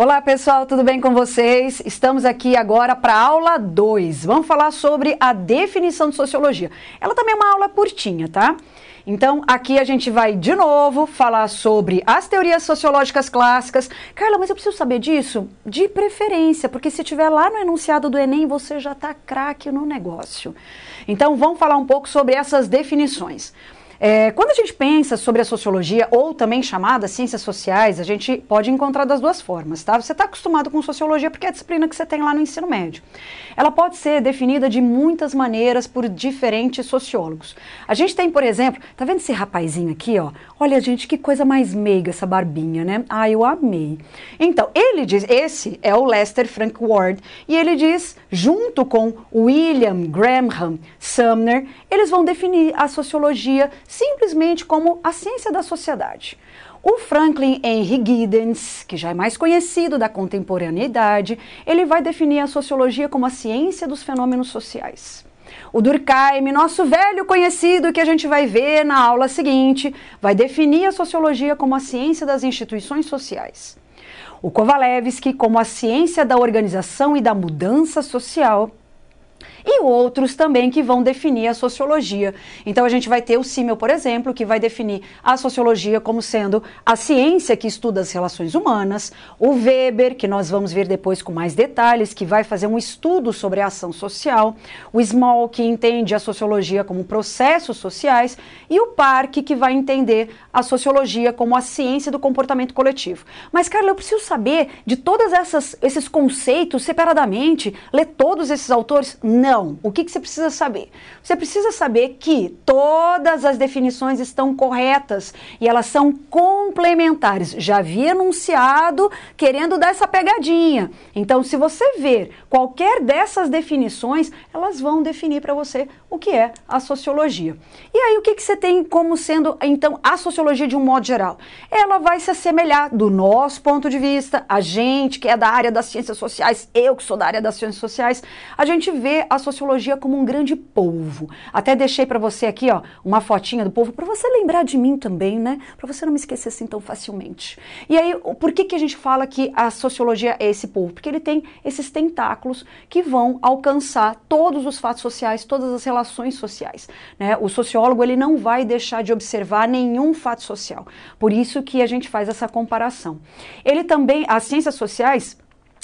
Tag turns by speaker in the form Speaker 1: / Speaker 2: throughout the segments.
Speaker 1: Olá pessoal, tudo bem com vocês? Estamos aqui agora para aula 2. Vamos falar sobre a definição de sociologia. Ela também é uma aula curtinha, tá? Então, aqui a gente vai de novo falar sobre as teorias sociológicas clássicas. Carla, mas eu preciso saber disso? De preferência, porque se tiver lá no enunciado do Enem, você já está craque no negócio. Então, vamos falar um pouco sobre essas definições. É, quando a gente pensa sobre a sociologia, ou também chamada ciências sociais, a gente pode encontrar das duas formas, tá? Você está acostumado com sociologia porque é a disciplina que você tem lá no ensino médio. Ela pode ser definida de muitas maneiras por diferentes sociólogos. A gente tem, por exemplo, tá vendo esse rapazinho aqui, ó? Olha, gente, que coisa mais meiga essa barbinha, né? Ah, eu amei. Então, ele diz, esse é o Lester Frank Ward, e ele diz, junto com William Graham Sumner, eles vão definir a sociologia simplesmente como a ciência da sociedade. O Franklin Henry Giddens, que já é mais conhecido da contemporaneidade, ele vai definir a sociologia como a ciência dos fenômenos sociais. O Durkheim, nosso velho conhecido que a gente vai ver na aula seguinte, vai definir a sociologia como a ciência das instituições sociais. O Kovalevsky como a ciência da organização e da mudança social e outros também que vão definir a sociologia. Então a gente vai ter o Simmel, por exemplo, que vai definir a sociologia como sendo a ciência que estuda as relações humanas, o Weber, que nós vamos ver depois com mais detalhes, que vai fazer um estudo sobre a ação social, o Small, que entende a sociologia como processos sociais, e o Park, que vai entender a sociologia como a ciência do comportamento coletivo. Mas, Carla, eu preciso saber de todos esses conceitos separadamente, ler todos esses autores? Não então, o que, que você precisa saber? Você precisa saber que todas as definições estão corretas e elas são complementares. Já havia enunciado querendo dar essa pegadinha. Então, se você ver qualquer dessas definições, elas vão definir para você o que é a sociologia. E aí, o que, que você tem como sendo, então, a sociologia de um modo geral? Ela vai se assemelhar, do nosso ponto de vista, a gente que é da área das ciências sociais, eu que sou da área das ciências sociais, a gente vê a sociologia como um grande polvo. Até deixei para você aqui, ó, uma fotinha do povo para você lembrar de mim também, né? Para você não me esquecer assim tão facilmente. E aí, por que que a gente fala que a sociologia é esse polvo? Porque ele tem esses tentáculos que vão alcançar todos os fatos sociais, todas as relações sociais, né? O sociólogo ele não vai deixar de observar nenhum fato social. Por isso que a gente faz essa comparação. Ele também, as ciências sociais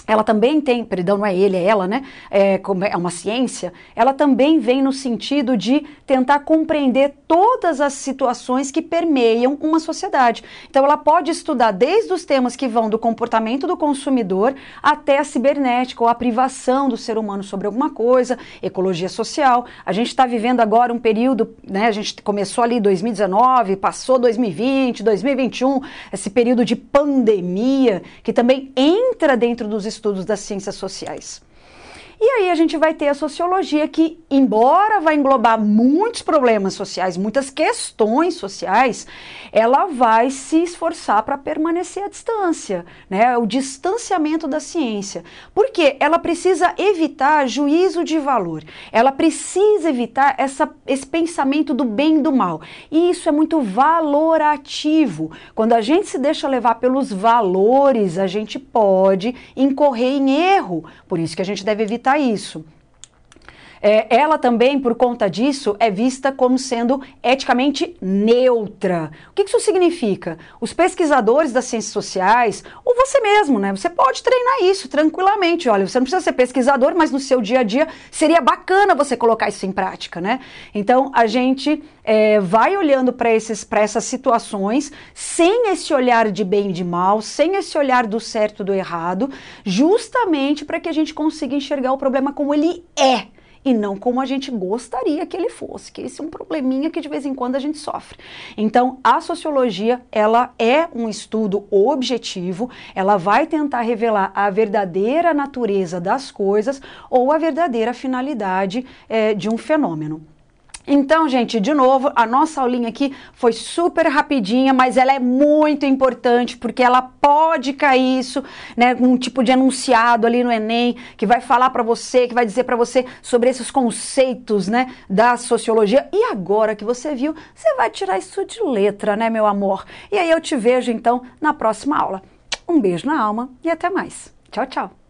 Speaker 1: ela também tem, perdão, não é ele, é ela, né? É, é uma ciência. Ela também vem no sentido de tentar compreender todas as situações que permeiam uma sociedade. Então, ela pode estudar desde os temas que vão do comportamento do consumidor até a cibernética ou a privação do ser humano sobre alguma coisa, ecologia social. A gente está vivendo agora um período, né? A gente começou ali 2019, passou 2020, 2021, esse período de pandemia que também entra dentro dos estudos das ciências sociais. E aí a gente vai ter a sociologia que, embora vai englobar muitos problemas sociais, muitas questões sociais, ela vai se esforçar para permanecer à distância, né? O distanciamento da ciência. Porque ela precisa evitar juízo de valor. Ela precisa evitar essa, esse pensamento do bem e do mal. E isso é muito valorativo. Quando a gente se deixa levar pelos valores, a gente pode incorrer em erro. Por isso que a gente deve evitar evitar isso. É, ela também, por conta disso, é vista como sendo eticamente neutra. O que isso significa? Os pesquisadores das ciências sociais, ou você mesmo, né? Você pode treinar isso tranquilamente. Olha, você não precisa ser pesquisador, mas no seu dia a dia seria bacana você colocar isso em prática, né? Então, a gente é, vai olhando para essas situações sem esse olhar de bem e de mal, sem esse olhar do certo e do errado, justamente para que a gente consiga enxergar o problema como ele é e não como a gente gostaria que ele fosse, que esse é um probleminha que de vez em quando a gente sofre. Então, a sociologia, ela é um estudo objetivo, ela vai tentar revelar a verdadeira natureza das coisas ou a verdadeira finalidade é, de um fenômeno. Então, gente, de novo, a nossa aulinha aqui foi super rapidinha, mas ela é muito importante porque ela pode cair isso, né, um tipo de enunciado ali no ENEM que vai falar para você, que vai dizer para você sobre esses conceitos, né, da sociologia. E agora que você viu, você vai tirar isso de letra, né, meu amor? E aí eu te vejo então na próxima aula. Um beijo na alma e até mais. Tchau, tchau.